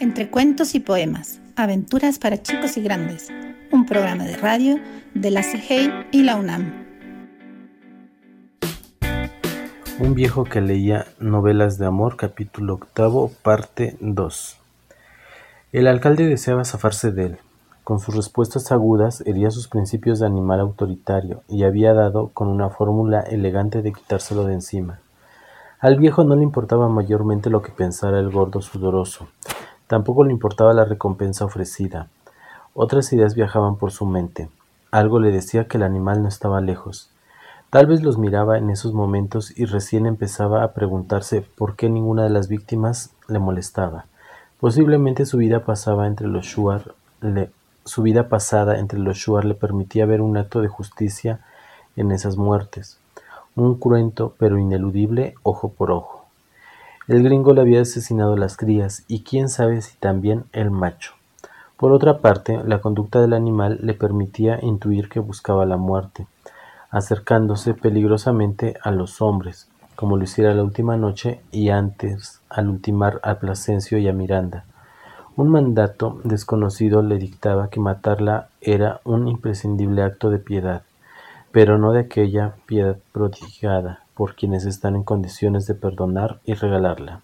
Entre cuentos y poemas, aventuras para chicos y grandes, un programa de radio de la CIGEI y la UNAM. Un viejo que leía novelas de amor, capítulo octavo, parte 2. El alcalde deseaba zafarse de él. Con sus respuestas agudas hería sus principios de animal autoritario y había dado con una fórmula elegante de quitárselo de encima. Al viejo no le importaba mayormente lo que pensara el gordo sudoroso, Tampoco le importaba la recompensa ofrecida. Otras ideas viajaban por su mente. Algo le decía que el animal no estaba lejos. Tal vez los miraba en esos momentos y recién empezaba a preguntarse por qué ninguna de las víctimas le molestaba. Posiblemente su vida su vida pasada entre los Shuar le permitía ver un acto de justicia en esas muertes, un cruento pero ineludible ojo por ojo. El gringo le había asesinado las crías y quién sabe si también el macho. Por otra parte, la conducta del animal le permitía intuir que buscaba la muerte, acercándose peligrosamente a los hombres, como lo hiciera la última noche y antes al ultimar a Plasencio y a Miranda. Un mandato desconocido le dictaba que matarla era un imprescindible acto de piedad, pero no de aquella piedad prodigada por quienes están en condiciones de perdonar y regalarla.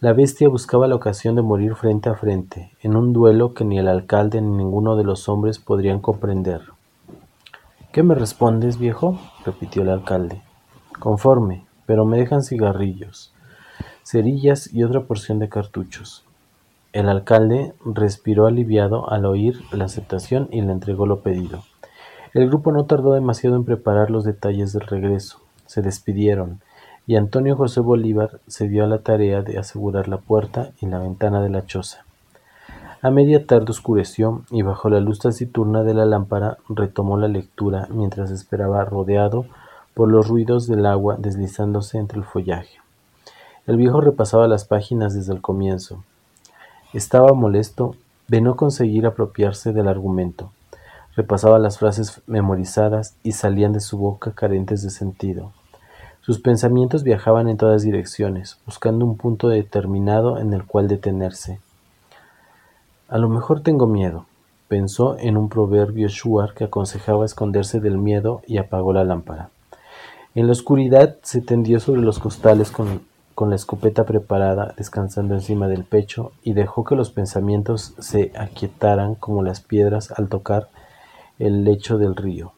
La bestia buscaba la ocasión de morir frente a frente, en un duelo que ni el alcalde ni ninguno de los hombres podrían comprender. ¿Qué me respondes, viejo? repitió el alcalde. Conforme, pero me dejan cigarrillos, cerillas y otra porción de cartuchos. El alcalde respiró aliviado al oír la aceptación y le entregó lo pedido. El grupo no tardó demasiado en preparar los detalles del regreso se despidieron, y Antonio José Bolívar se dio a la tarea de asegurar la puerta y la ventana de la choza. A media tarde oscureció y bajo la luz taciturna de la lámpara retomó la lectura mientras esperaba rodeado por los ruidos del agua deslizándose entre el follaje. El viejo repasaba las páginas desde el comienzo. Estaba molesto de no conseguir apropiarse del argumento. Repasaba las frases memorizadas y salían de su boca carentes de sentido. Sus pensamientos viajaban en todas direcciones, buscando un punto determinado en el cual detenerse. A lo mejor tengo miedo, pensó en un proverbio shuar que aconsejaba esconderse del miedo y apagó la lámpara. En la oscuridad se tendió sobre los costales con, con la escopeta preparada, descansando encima del pecho, y dejó que los pensamientos se aquietaran como las piedras al tocar el lecho del río.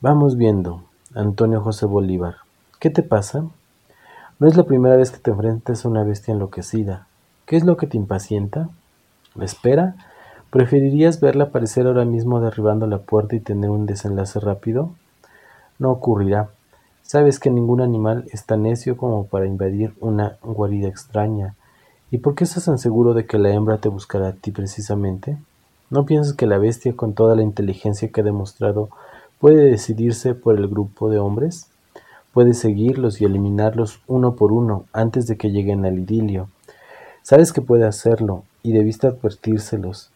Vamos viendo, Antonio José Bolívar. ¿Qué te pasa? No es la primera vez que te enfrentas a una bestia enloquecida. ¿Qué es lo que te impacienta? ¿La espera? ¿Preferirías verla aparecer ahora mismo derribando la puerta y tener un desenlace rápido? No ocurrirá. Sabes que ningún animal es tan necio como para invadir una guarida extraña. ¿Y por qué estás tan seguro de que la hembra te buscará a ti precisamente? ¿No piensas que la bestia, con toda la inteligencia que ha demostrado, puede decidirse por el grupo de hombres? Puede seguirlos y eliminarlos uno por uno antes de que lleguen al idilio. Sabes que puede hacerlo y debiste advertírselos.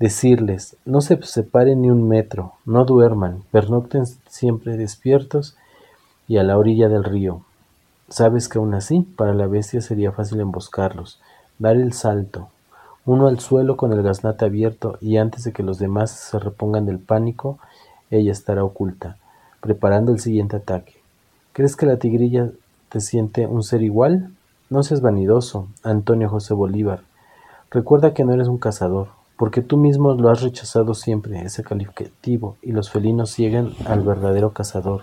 Decirles, no se separen ni un metro, no duerman, pernocten siempre despiertos y a la orilla del río. Sabes que aún así, para la bestia sería fácil emboscarlos, dar el salto, uno al suelo con el gaznate abierto y antes de que los demás se repongan del pánico, ella estará oculta, preparando el siguiente ataque. ¿Crees que la tigrilla te siente un ser igual? No seas vanidoso, Antonio José Bolívar. Recuerda que no eres un cazador, porque tú mismo lo has rechazado siempre, ese calificativo, y los felinos siguen al verdadero cazador,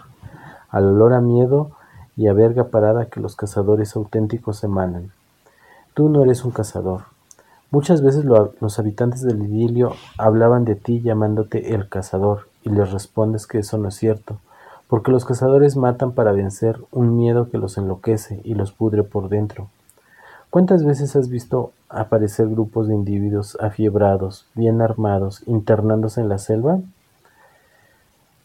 al olor a miedo y a verga parada que los cazadores auténticos emanan. Tú no eres un cazador, Muchas veces los habitantes del idilio hablaban de ti llamándote el cazador, y les respondes que eso no es cierto, porque los cazadores matan para vencer un miedo que los enloquece y los pudre por dentro. ¿Cuántas veces has visto aparecer grupos de individuos afiebrados, bien armados, internándose en la selva?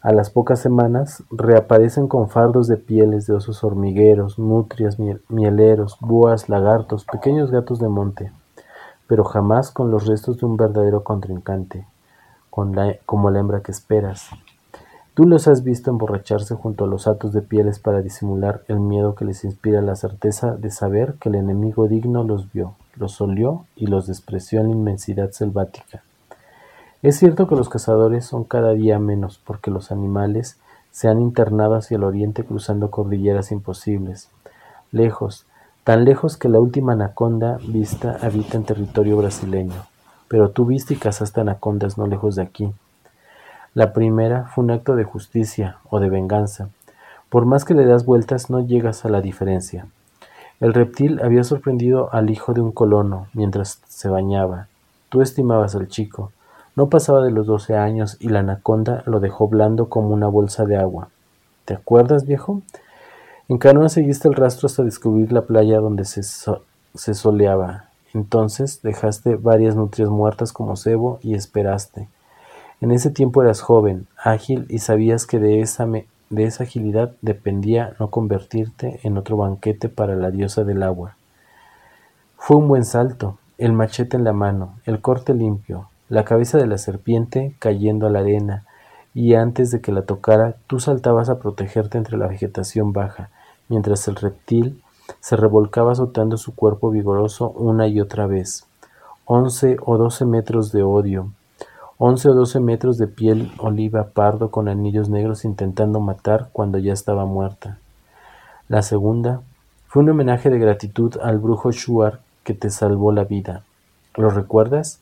A las pocas semanas reaparecen con fardos de pieles de osos hormigueros, nutrias, mieleros, búas, lagartos, pequeños gatos de monte pero jamás con los restos de un verdadero contrincante, como la hembra que esperas. Tú los has visto emborracharse junto a los atos de pieles para disimular el miedo que les inspira la certeza de saber que el enemigo digno los vio, los olió y los despreció en la inmensidad selvática. Es cierto que los cazadores son cada día menos porque los animales se han internado hacia el oriente cruzando cordilleras imposibles, lejos, tan lejos que la última anaconda vista habita en territorio brasileño. Pero tú viste y cazaste anacondas no lejos de aquí. La primera fue un acto de justicia o de venganza. Por más que le das vueltas no llegas a la diferencia. El reptil había sorprendido al hijo de un colono mientras se bañaba. Tú estimabas al chico. No pasaba de los doce años y la anaconda lo dejó blando como una bolsa de agua. ¿Te acuerdas, viejo? En canoa seguiste el rastro hasta descubrir la playa donde se, se soleaba. Entonces dejaste varias nutrias muertas como cebo y esperaste. En ese tiempo eras joven, ágil y sabías que de esa, de esa agilidad dependía no convertirte en otro banquete para la diosa del agua. Fue un buen salto, el machete en la mano, el corte limpio, la cabeza de la serpiente cayendo a la arena, y antes de que la tocara tú saltabas a protegerte entre la vegetación baja, mientras el reptil se revolcaba azotando su cuerpo vigoroso una y otra vez. Once o doce metros de odio, once o doce metros de piel oliva pardo con anillos negros intentando matar cuando ya estaba muerta. La segunda fue un homenaje de gratitud al brujo Shuar que te salvó la vida. ¿Lo recuerdas?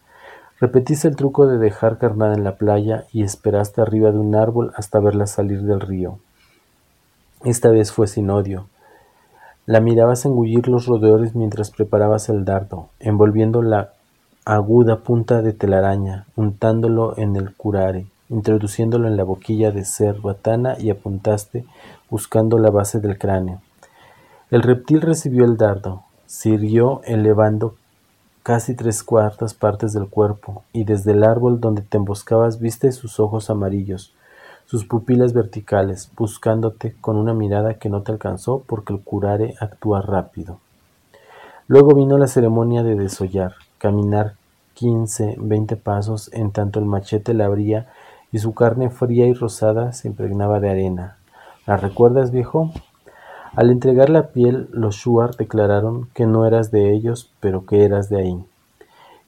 Repetiste el truco de dejar carnada en la playa y esperaste arriba de un árbol hasta verla salir del río. Esta vez fue sin odio. La mirabas engullir los roedores mientras preparabas el dardo, envolviendo la aguda punta de telaraña, untándolo en el curare, introduciéndolo en la boquilla de cerbatana y apuntaste buscando la base del cráneo. El reptil recibió el dardo, siguió elevando casi tres cuartas partes del cuerpo, y desde el árbol donde te emboscabas viste sus ojos amarillos, sus pupilas verticales, buscándote con una mirada que no te alcanzó porque el curare actúa rápido. Luego vino la ceremonia de desollar, caminar quince, veinte pasos en tanto el machete la abría y su carne fría y rosada se impregnaba de arena. ¿La recuerdas, viejo? Al entregar la piel, los Shuar declararon que no eras de ellos, pero que eras de ahí.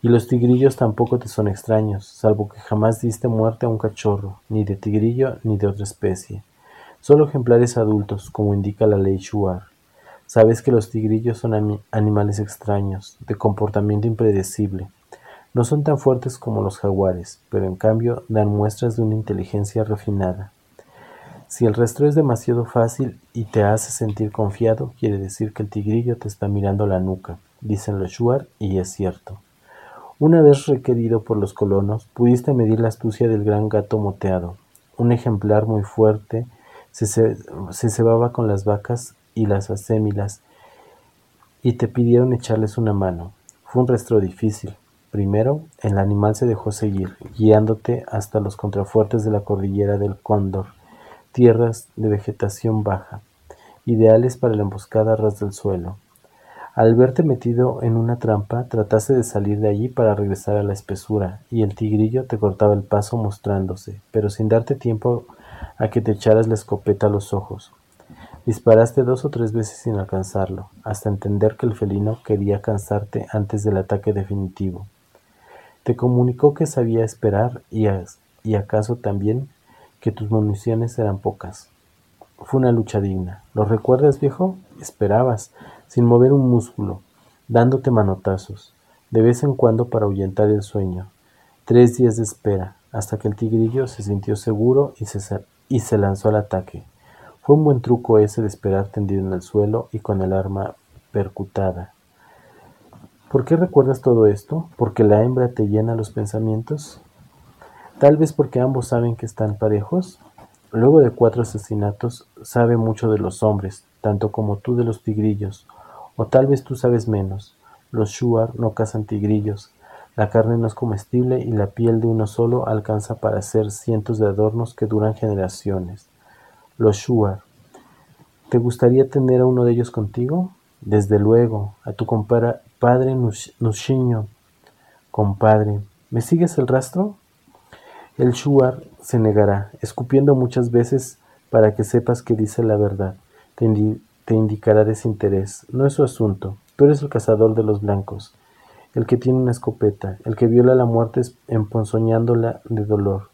Y los tigrillos tampoco te son extraños, salvo que jamás diste muerte a un cachorro, ni de tigrillo ni de otra especie. Solo ejemplares adultos, como indica la ley Shuar. Sabes que los tigrillos son animales extraños, de comportamiento impredecible. No son tan fuertes como los jaguares, pero en cambio dan muestras de una inteligencia refinada. Si el rastro es demasiado fácil y te hace sentir confiado, quiere decir que el tigrillo te está mirando la nuca, dicen los Shuar, y es cierto. Una vez requerido por los colonos, pudiste medir la astucia del gran gato moteado. Un ejemplar muy fuerte se, cebaba con las vacas y las asémilas y te pidieron echarles una mano. Fue un rastro difícil. Primero, el animal se dejó seguir, guiándote hasta los contrafuertes de la cordillera del Cóndor, tierras de vegetación baja, ideales para la emboscada a ras del suelo. Al verte metido en una trampa, trataste de salir de allí para regresar a la espesura, y el tigrillo te cortaba el paso mostrándose, pero sin darte tiempo a que te echaras la escopeta a los ojos. Disparaste dos o tres veces sin alcanzarlo, hasta entender que el felino quería cansarte antes del ataque definitivo. Te comunicó que sabía esperar y, y acaso también que tus municiones eran pocas. Fue una lucha digna. ¿Lo recuerdas, viejo? Esperabas, sin mover un músculo, dándote manotazos, de vez en cuando para ahuyentar el sueño. Tres días de espera, hasta que el tigrillo se sintió seguro y se, y se lanzó al ataque. Fue un buen truco ese de esperar tendido en el suelo y con el arma percutada. ¿Por qué recuerdas todo esto? ¿Porque la hembra te llena los pensamientos? Tal vez porque ambos saben que están parejos. Luego de cuatro asesinatos, sabe mucho de los hombres, tanto como tú de los tigrillos, o tal vez tú sabes menos. Los shuar no cazan tigrillos. La carne no es comestible y la piel de uno solo alcanza para hacer cientos de adornos que duran generaciones. Los shuar. ¿Te gustaría tener a uno de ellos contigo? Desde luego, a tu compadre Nushiño. Compadre, ¿me sigues el rastro? El shuar se negará, escupiendo muchas veces para que sepas que dice la verdad te indicará desinterés. No es su asunto. Tú eres el cazador de los blancos. el que tiene una escopeta, el que viola la muerte emponzoñándola de dolor.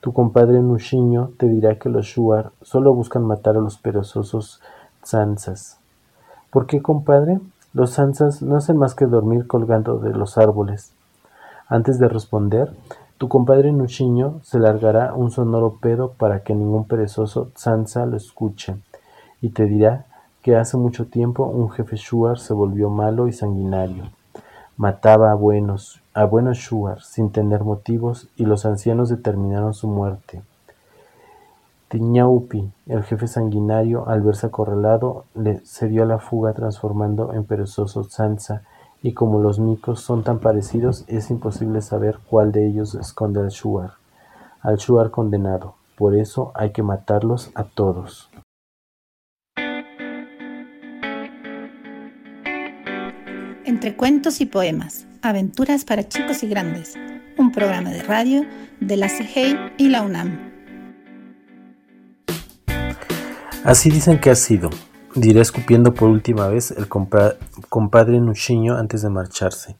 Tu compadre Nushiño te dirá que los Shuar solo buscan matar a los perezosos Tsansas. ¿Por qué, compadre? Los Tsansas no hacen más que dormir colgando de los árboles. Antes de responder, tu compadre Nushiño se largará un sonoro pedo para que ningún perezoso Tsansa lo escuche, y te dirá que hace mucho tiempo un jefe Shuar se volvió malo y sanguinario. Mataba a buenos, a buenos Shuar sin tener motivos y los ancianos determinaron su muerte. Tiñaupi, el jefe sanguinario, al verse acorralado, le dio a la fuga transformando en perezoso Sansa y como los micos son tan parecidos, es imposible saber cuál de ellos esconde al Shuar, al Shuar condenado. Por eso hay que matarlos a todos. Entre cuentos y poemas, aventuras para chicos y grandes, un programa de radio de la CGI y la UNAM. Así dicen que ha sido, diré escupiendo por última vez el compadre Nushiño antes de marcharse,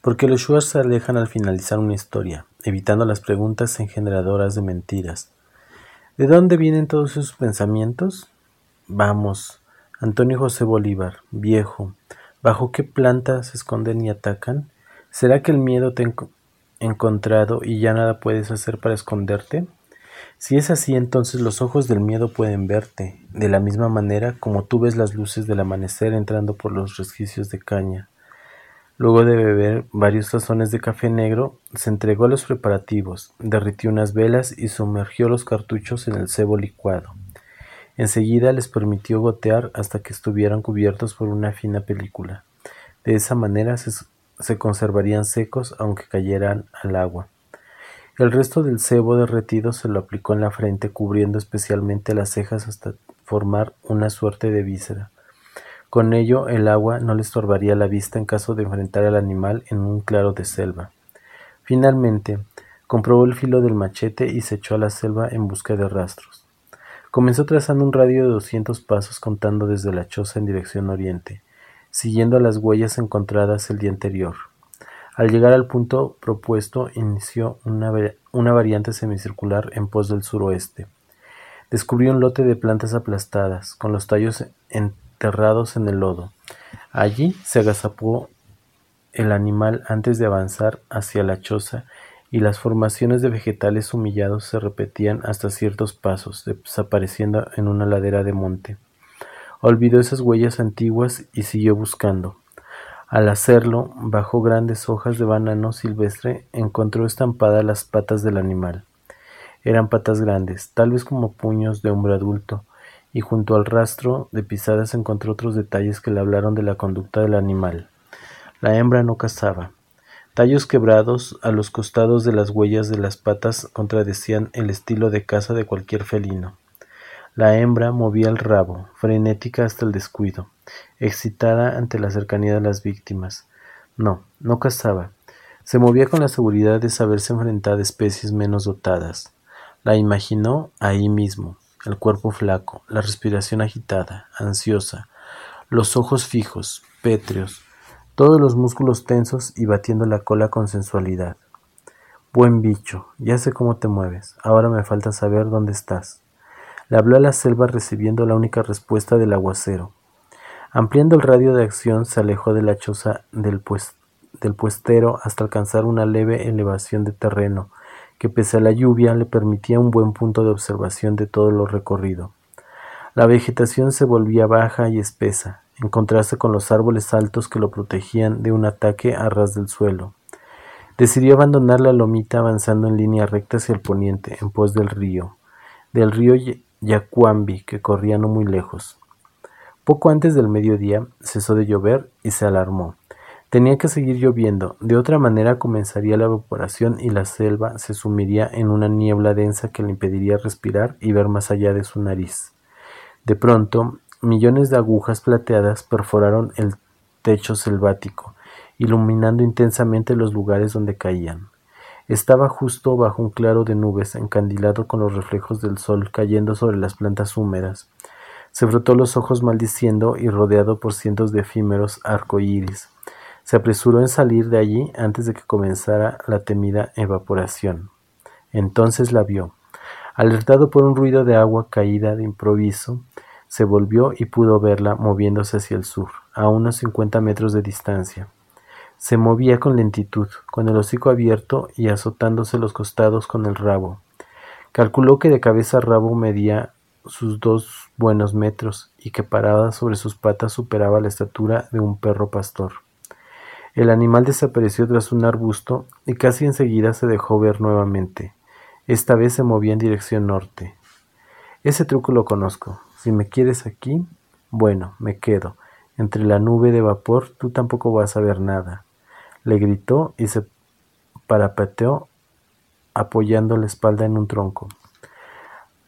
porque los Shuars se alejan al finalizar una historia, evitando las preguntas engeneradoras de mentiras. ¿De dónde vienen todos esos pensamientos? Vamos, Antonio José Bolívar, viejo, ¿Bajo qué planta se esconden y atacan? ¿Será que el miedo te ha encontrado y ya nada puedes hacer para esconderte? Si es así, entonces los ojos del miedo pueden verte, de la misma manera como tú ves las luces del amanecer entrando por los resquicios de caña. Luego de beber varios tazones de café negro, se entregó a los preparativos, derritió unas velas y sumergió los cartuchos en el cebo licuado. Enseguida les permitió gotear hasta que estuvieran cubiertos por una fina película. De esa manera se, conservarían secos aunque cayeran al agua. El resto del cebo derretido se lo aplicó en la frente cubriendo especialmente las cejas hasta formar una suerte de víscera. Con ello el agua no le estorbaría la vista en caso de enfrentar al animal en un claro de selva. Finalmente, comprobó el filo del machete y se echó a la selva en busca de rastros. Comenzó trazando un radio de doscientos pasos contando desde la choza en dirección oriente, siguiendo las huellas encontradas el día anterior. Al llegar al punto propuesto, inició una, una variante semicircular en pos del suroeste. Descubrió un lote de plantas aplastadas, con los tallos enterrados en el lodo. Allí se agazapó el animal antes de avanzar hacia la choza y las formaciones de vegetales humillados se repetían hasta ciertos pasos, desapareciendo en una ladera de monte. Olvidó esas huellas antiguas y siguió buscando. Al hacerlo, bajo grandes hojas de banano silvestre, encontró estampadas las patas del animal. Eran patas grandes, tal vez como puños de hombre adulto, y junto al rastro de pisadas encontró otros detalles que le hablaron de la conducta del animal. La hembra no cazaba, Tallos quebrados a los costados de las huellas de las patas contradecían el estilo de caza de cualquier felino. La hembra movía el rabo, frenética hasta el descuido, excitada ante la cercanía de las víctimas. No, no cazaba. Se movía con la seguridad de saberse enfrentada a especies menos dotadas. La imaginó ahí mismo, el cuerpo flaco, la respiración agitada, ansiosa, los ojos fijos, pétreos, todos los músculos tensos y batiendo la cola con sensualidad. Buen bicho, ya sé cómo te mueves, ahora me falta saber dónde estás. Le habló a la selva recibiendo la única respuesta del aguacero. Ampliando el radio de acción, se alejó de la choza del, pues, del puestero hasta alcanzar una leve elevación de terreno, que pese a la lluvia le permitía un buen punto de observación de todo lo recorrido. La vegetación se volvía baja y espesa, en contraste con los árboles altos que lo protegían de un ataque a ras del suelo. Decidió abandonar la lomita avanzando en línea recta hacia el poniente, en pos del río, del río Yacuambi, que corría no muy lejos. Poco antes del mediodía cesó de llover y se alarmó. Tenía que seguir lloviendo, de otra manera comenzaría la evaporación y la selva se sumiría en una niebla densa que le impediría respirar y ver más allá de su nariz. De pronto, Millones de agujas plateadas perforaron el techo selvático, iluminando intensamente los lugares donde caían. Estaba justo bajo un claro de nubes, encandilado con los reflejos del sol cayendo sobre las plantas húmedas. Se frotó los ojos maldiciendo y rodeado por cientos de efímeros arcoíris. Se apresuró en salir de allí antes de que comenzara la temida evaporación. Entonces la vio. Alertado por un ruido de agua caída de improviso, se volvió y pudo verla moviéndose hacia el sur, a unos cincuenta metros de distancia. Se movía con lentitud, con el hocico abierto y azotándose los costados con el rabo. Calculó que de cabeza a rabo medía sus dos buenos metros y que parada sobre sus patas superaba la estatura de un perro pastor. El animal desapareció tras un arbusto y casi enseguida se dejó ver nuevamente. Esta vez se movía en dirección norte. Ese truco lo conozco. Si me quieres aquí, bueno, me quedo. Entre la nube de vapor tú tampoco vas a ver nada. Le gritó y se parapeteó apoyando la espalda en un tronco.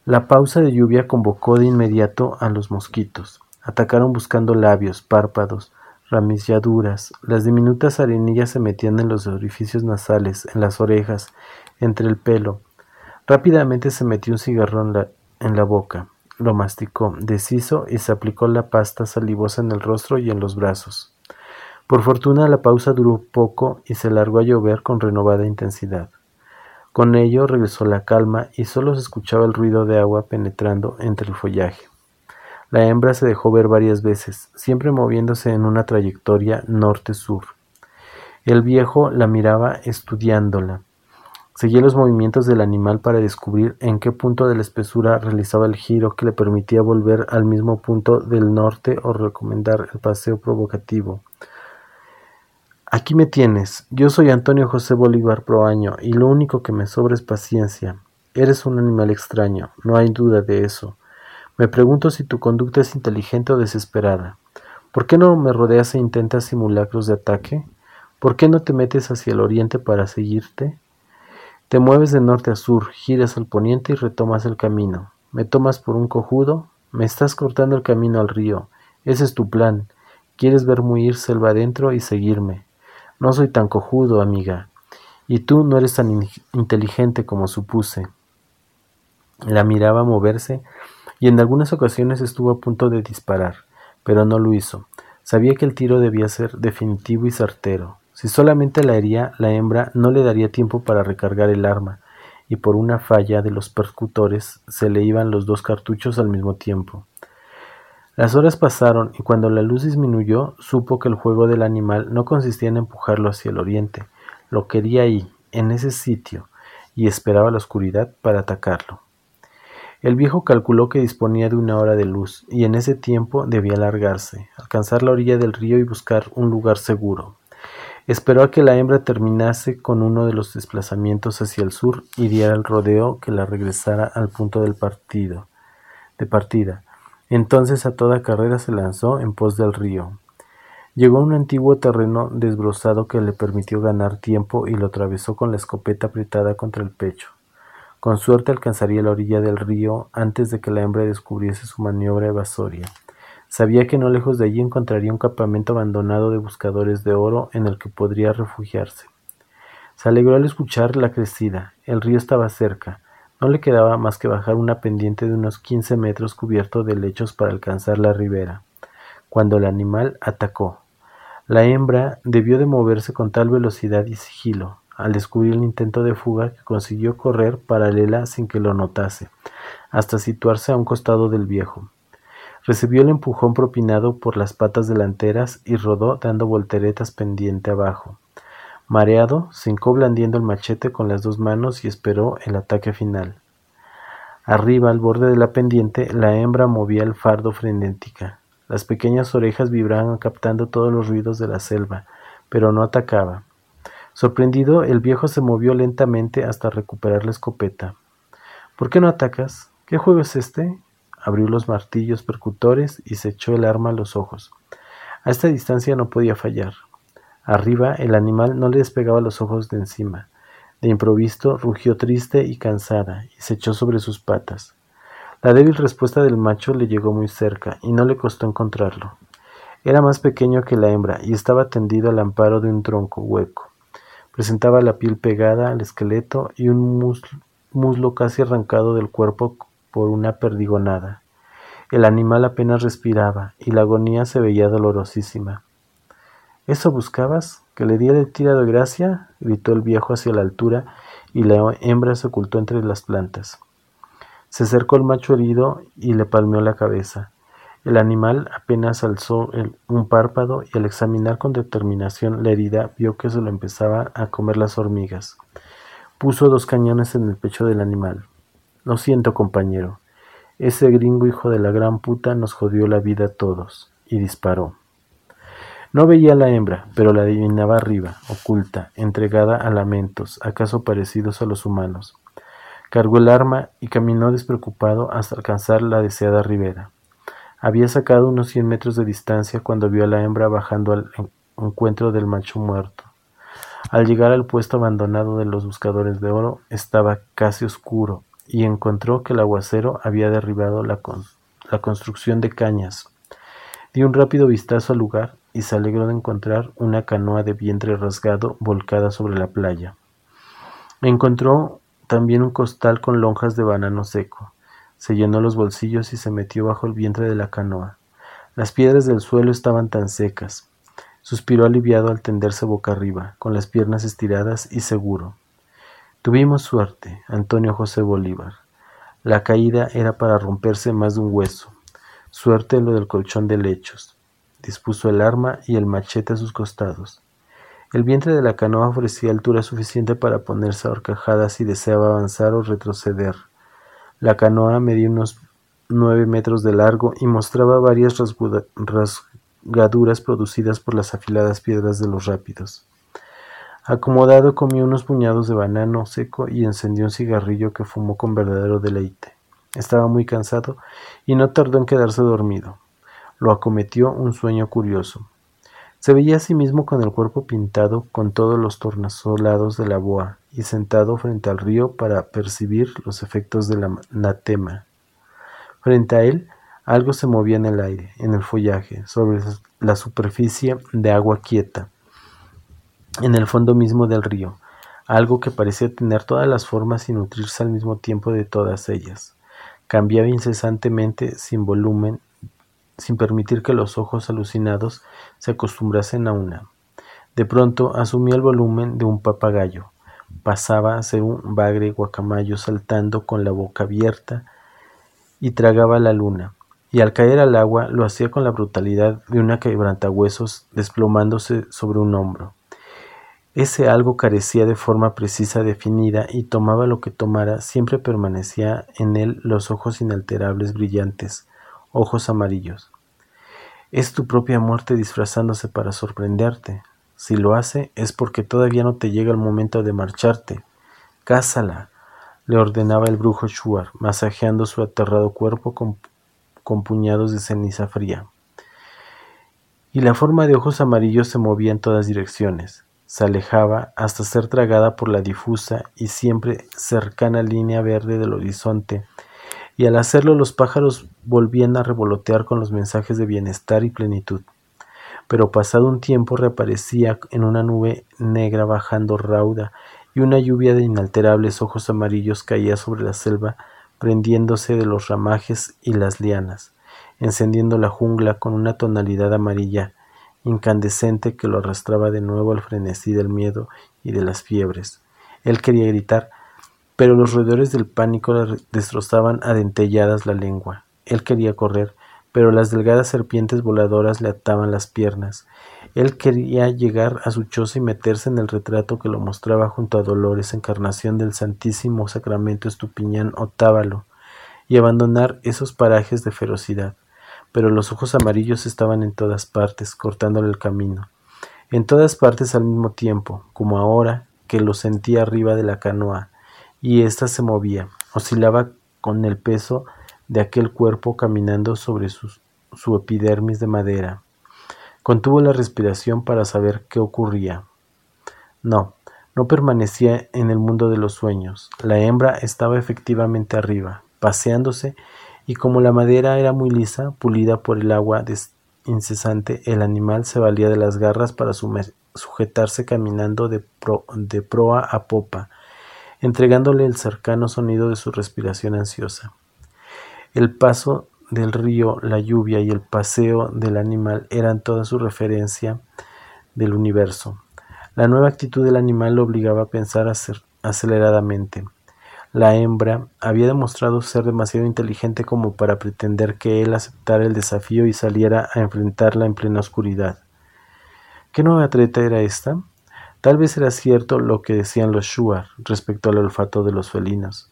La pausa de lluvia convocó de inmediato a los mosquitos. Atacaron buscando labios, párpados, ramilladuras. Las diminutas arenillas se metían en los orificios nasales, en las orejas, entre el pelo. Rápidamente se metió un la, en la boca, lo masticó, deshizo y se aplicó la pasta salivosa en el rostro y en los brazos. Por fortuna la pausa duró poco y se largó a llover con renovada intensidad. Con ello regresó la calma y solo se escuchaba el ruido de agua penetrando entre el follaje. La hembra se dejó ver varias veces, siempre moviéndose en una trayectoria norte-sur. El viejo la miraba estudiándola. Seguía los movimientos del animal para descubrir en qué punto de la espesura realizaba el giro que le permitía volver al mismo punto del norte o recomendar el paseo provocativo. Aquí me tienes. Yo soy Antonio José Bolívar Proaño y lo único que me sobra es paciencia. Eres un animal extraño, no hay duda de eso. Me pregunto si tu conducta es inteligente o desesperada. ¿Por qué no me rodeas e intentas simulacros de ataque? ¿Por qué no te metes hacia el oriente para seguirte? Te mueves de norte a sur, giras al poniente y retomas el camino. ¿Me tomas por un cojudo? Me estás cortando el camino al río. Ese es tu plan. Quieres ver muir selva adentro y seguirme. No soy tan cojudo, amiga. Y tú no eres tan inteligente como supuse. La miraba moverse y en algunas ocasiones estuvo a punto de disparar, pero no lo hizo. Sabía que el tiro debía ser definitivo y certero. Si solamente la hería, la hembra no le daría tiempo para recargar el arma, y por una falla de los percutores se le iban los dos cartuchos al mismo tiempo. Las horas pasaron y cuando la luz disminuyó, supo que el juego del animal no consistía en empujarlo hacia el oriente, lo quería ahí, en ese sitio, y esperaba la oscuridad para atacarlo. El viejo calculó que disponía de una hora de luz, y en ese tiempo debía largarse, alcanzar la orilla del río y buscar un lugar seguro. Esperó a que la hembra terminase con uno de los desplazamientos hacia el sur y diera el rodeo que la regresara al punto de partida. Entonces a toda carrera se lanzó en pos del río. Llegó a un antiguo terreno desbrozado que le permitió ganar tiempo y lo atravesó con la escopeta apretada contra el pecho. Con suerte alcanzaría la orilla del río antes de que la hembra descubriese su maniobra evasoria. Sabía que no lejos de allí encontraría un campamento abandonado de buscadores de oro en el que podría refugiarse. Se alegró al escuchar la crecida. El río estaba cerca. No le quedaba más que bajar una pendiente de unos quince metros cubierto de lechos para alcanzar la ribera, cuando el animal atacó. La hembra debió de moverse con tal velocidad y sigilo, al descubrir el intento de fuga que consiguió correr paralela sin que lo notase, hasta situarse a un costado del viejo. Recibió el empujón propinado por las patas delanteras y rodó dando volteretas pendiente abajo. Mareado, se hincó blandiendo el machete con las dos manos y esperó el ataque final. Arriba, al borde de la pendiente, la hembra movía el fardo frenética. Las pequeñas orejas vibraban captando todos los ruidos de la selva, pero no atacaba. Sorprendido, el viejo se movió lentamente hasta recuperar la escopeta. ¿Por qué no atacas? ¿Qué juego es este? Abrió los martillos percutores y se echó el arma a los ojos. A esta distancia no podía fallar. Arriba, el animal no le despegaba los ojos de encima. De improviso rugió triste y cansada y se echó sobre sus patas. La débil respuesta del macho le llegó muy cerca y no le costó encontrarlo. Era más pequeño que la hembra y estaba tendido al amparo de un tronco hueco. Presentaba la piel pegada al esqueleto y un muslo, casi arrancado del cuerpo por una perdigonada. El animal apenas respiraba y la agonía se veía dolorosísima. ¿Eso buscabas? ¿Que le diera el tira de gracia? gritó el viejo hacia la altura y la hembra se ocultó entre las plantas. Se acercó el macho herido y le palmeó la cabeza. El animal apenas alzó un párpado y al examinar con determinación la herida vio que se lo empezaba a comer las hormigas. Puso dos cañones en el pecho del animal. Lo siento, compañero. Ese gringo hijo de la gran puta nos jodió la vida a todos. Y disparó. No veía a la hembra, pero la adivinaba arriba, oculta, entregada a lamentos, acaso parecidos a los humanos. Cargó el arma y caminó despreocupado hasta alcanzar la deseada ribera. Había sacado unos cien metros de distancia cuando vio a la hembra bajando al encuentro del macho muerto. Al llegar al puesto abandonado de los buscadores de oro, estaba casi oscuro y encontró que el aguacero había derribado la, la construcción de cañas. Dio un rápido vistazo al lugar y se alegró de encontrar una canoa de vientre rasgado volcada sobre la playa. Encontró también un costal con lonjas de banano seco. Se llenó los bolsillos y se metió bajo el vientre de la canoa. Las piedras del suelo estaban tan secas. Suspiró aliviado al tenderse boca arriba, con las piernas estiradas y seguro. Tuvimos suerte, Antonio José Bolívar. La caída era para romperse más de un hueso. Suerte lo del colchón de lechos. Dispuso el arma y el machete a sus costados. El vientre de la canoa ofrecía altura suficiente para ponerse a si deseaba avanzar o retroceder. La canoa medía unos nueve metros de largo y mostraba varias rasgaduras producidas por las afiladas piedras de los rápidos. Acomodado comió unos puñados de banano seco y encendió un cigarrillo que fumó con verdadero deleite. Estaba muy cansado y no tardó en quedarse dormido. Lo acometió un sueño curioso. Se veía a sí mismo con el cuerpo pintado con todos los tornasolados de la boa y sentado frente al río para percibir los efectos de la natema. Frente a él, algo se movía en el aire, en el follaje, sobre la superficie de agua quieta, en el fondo mismo del río, algo que parecía tener todas las formas y nutrirse al mismo tiempo de todas ellas. Cambiaba incesantemente sin volumen sin permitir que los ojos alucinados se acostumbrasen a una. De pronto asumía el volumen de un papagayo. Pasaba a ser un bagre guacamayo saltando con la boca abierta y tragaba la luna, y al caer al agua lo hacía con la brutalidad de una quebrantahuesos desplomándose sobre un hombro. Ese algo carecía de forma precisa definida y tomaba lo que tomara, siempre permanecía en él los ojos inalterables brillantes, ojos amarillos. Es tu propia muerte disfrazándose para sorprenderte. Si lo hace es porque todavía no te llega el momento de marcharte. Cásala, le ordenaba el brujo Shuar, masajeando su aterrado cuerpo con, con puñados de ceniza fría. Y la forma de ojos amarillos se movía en todas direcciones. Se alejaba hasta ser tragada por la difusa y siempre cercana línea verde del horizonte y al hacerlo los pájaros volvían a revolotear con los mensajes de bienestar y plenitud. Pero pasado un tiempo reaparecía en una nube negra bajando rauda y una lluvia de inalterables ojos amarillos caía sobre la selva, prendiéndose de los ramajes y las lianas, encendiendo la jungla con una tonalidad amarilla incandescente que lo arrastraba de nuevo al frenesí del miedo y de las fiebres. Él quería gritar, pero los roedores del pánico le destrozaban adentelladas la lengua. Él quería correr, pero las delgadas serpientes voladoras le ataban las piernas. Él quería llegar a su choza y meterse en el retrato que lo mostraba junto a Dolores, encarnación del Santísimo Sacramento Estupiñán Otávalo, y abandonar esos parajes de ferocidad. Pero los ojos amarillos estaban en todas partes, cortándole el camino. En todas partes al mismo tiempo, como ahora que lo sentía arriba de la canoa, y ésta se movía, oscilaba con el peso de aquel cuerpo caminando sobre su, su epidermis de madera. Contuvo la respiración para saber qué ocurría. No, no permanecía en el mundo de los sueños. La hembra estaba efectivamente arriba, paseándose, y como la madera era muy lisa, pulida por el agua incesante, el animal se valía de las garras para sujetarse caminando de, proa a popa, entregándole el cercano sonido de su respiración ansiosa. El paso del río, la lluvia y el paseo del animal eran toda su referencia del universo. La nueva actitud del animal lo obligaba a pensar aceleradamente. La hembra había demostrado ser demasiado inteligente como para pretender que él aceptara el desafío y saliera a enfrentarla en plena oscuridad. ¿Qué nueva treta era esta? Tal vez era cierto lo que decían los shuar respecto al olfato de los felinos.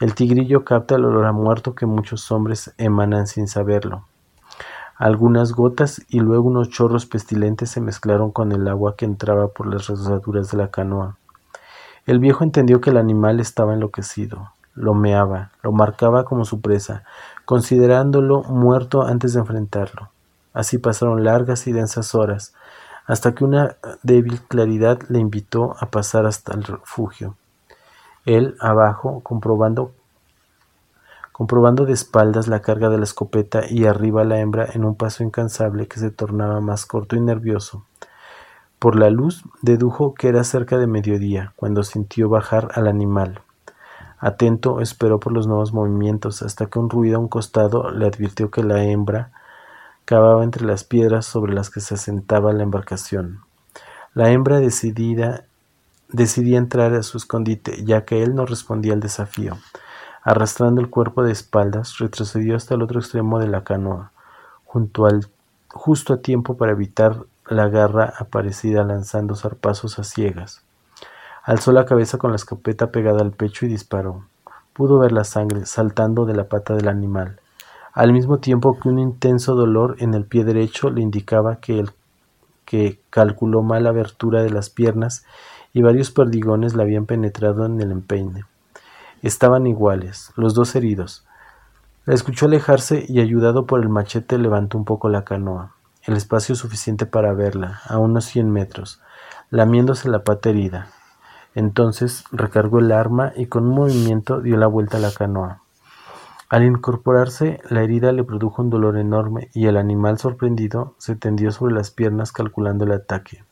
El tigrillo capta el olor a muerto que muchos hombres emanan sin saberlo. Algunas gotas y luego unos chorros pestilentes se mezclaron con el agua que entraba por las rosaduras de la canoa. El viejo entendió que el animal estaba enloquecido. Lo meaba, lo marcaba como su presa, considerándolo muerto antes de enfrentarlo. Así pasaron largas y densas horas, hasta que una débil claridad le invitó a pasar hasta el refugio. Él, abajo, comprobando comprobando de espaldas la carga de la escopeta y arriba la hembra en un paso incansable que se tornaba más corto y nervioso. Por la luz dedujo que era cerca de mediodía cuando sintió bajar al animal. Atento esperó por los nuevos movimientos hasta que un ruido a un costado le advirtió que la hembra cavaba entre las piedras sobre las que se asentaba la embarcación. La hembra decidida decidía entrar a su escondite, ya que él no respondía al desafío. Arrastrando el cuerpo de espaldas, retrocedió hasta el otro extremo de la canoa, justo a tiempo para evitar la garra aparecida lanzando zarpazos a ciegas. Alzó la cabeza con la escopeta pegada al pecho y disparó. Pudo ver la sangre saltando de la pata del animal, al mismo tiempo que un intenso dolor en el pie derecho le indicaba que, el, que calculó mal la abertura de las piernas y varios perdigones le habían penetrado en el empeine. Estaban iguales, los dos heridos. La escuchó alejarse y ayudado por el machete levantó un poco la canoa, el espacio suficiente para verla, a unos cien metros, lamiéndose la pata herida. Entonces recargó el arma y con un movimiento dio la vuelta a la canoa. Al incorporarse, la herida le produjo un dolor enorme y el animal sorprendido se tendió sobre las piernas calculando el ataque.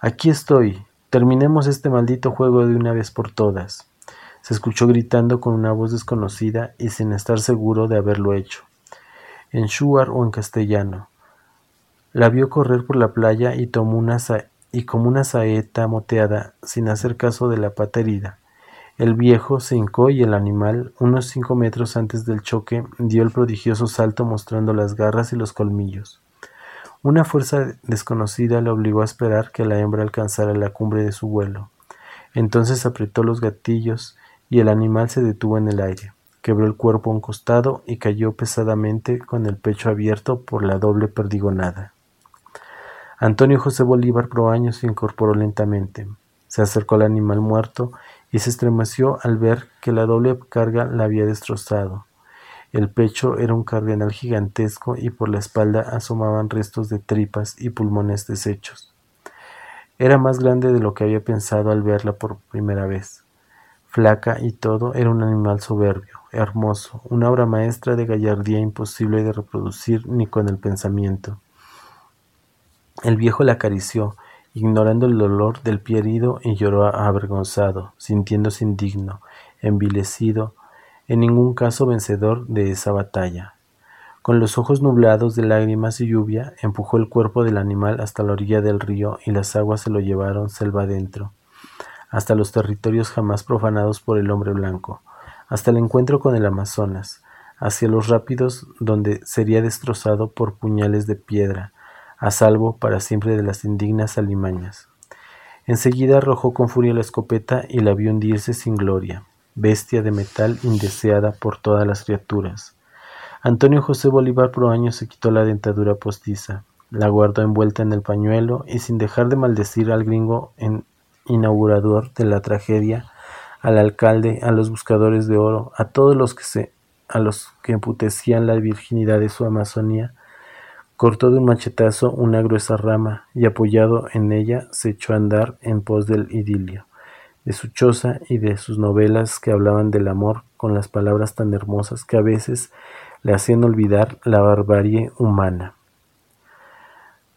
Aquí estoy. Terminemos este maldito juego de una vez por todas se escuchó gritando con una voz desconocida y sin estar seguro de haberlo hecho, en shuar o en castellano. La vio correr por la playa y como una saeta moteada, sin hacer caso de la pata herida. El viejo se hincó y el animal, unos cinco metros antes del choque, dio el prodigioso salto mostrando las garras y los colmillos. Una fuerza desconocida le obligó a esperar que la hembra alcanzara la cumbre de su vuelo. Entonces apretó los gatillos y el animal se detuvo en el aire, quebró el cuerpo a un costado y cayó pesadamente con el pecho abierto por la doble perdigonada. Antonio José Bolívar Proaño se incorporó lentamente, se acercó al animal muerto y se estremeció al ver que la doble carga la había destrozado. El pecho era un cardenal gigantesco y por la espalda asomaban restos de tripas y pulmones deshechos. Era más grande de lo que había pensado al verla por primera vez flaca y todo, era un animal soberbio, hermoso, una obra maestra de gallardía imposible de reproducir ni con el pensamiento. El viejo la acarició, ignorando el dolor del pie herido, y lloró avergonzado, sintiéndose indigno, envilecido, en ningún caso vencedor de esa batalla. Con los ojos nublados de lágrimas y lluvia, empujó el cuerpo del animal hasta la orilla del río y las aguas se lo llevaron selva adentro hasta los territorios jamás profanados por el hombre blanco, hasta el encuentro con el Amazonas, hacia los rápidos donde sería destrozado por puñales de piedra, a salvo para siempre de las indignas alimañas. Enseguida arrojó con furia la escopeta y la vio hundirse sin gloria, bestia de metal indeseada por todas las criaturas. Antonio José Bolívar Proaño se quitó la dentadura postiza, la guardó envuelta en el pañuelo y sin dejar de maldecir al gringo inaugurador de la tragedia, al alcalde, a los buscadores de oro, a todos los que se a los que emputecían la virginidad de su Amazonía, cortó de un machetazo una gruesa rama y apoyado en ella se echó a andar en pos del idilio, de su choza y de sus novelas que hablaban del amor con las palabras tan hermosas que a veces le hacían olvidar la barbarie humana.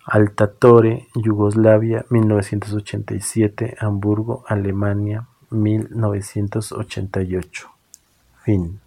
Altatore, Yugoslavia, 1987, Hamburgo, Alemania, 1988. Fin.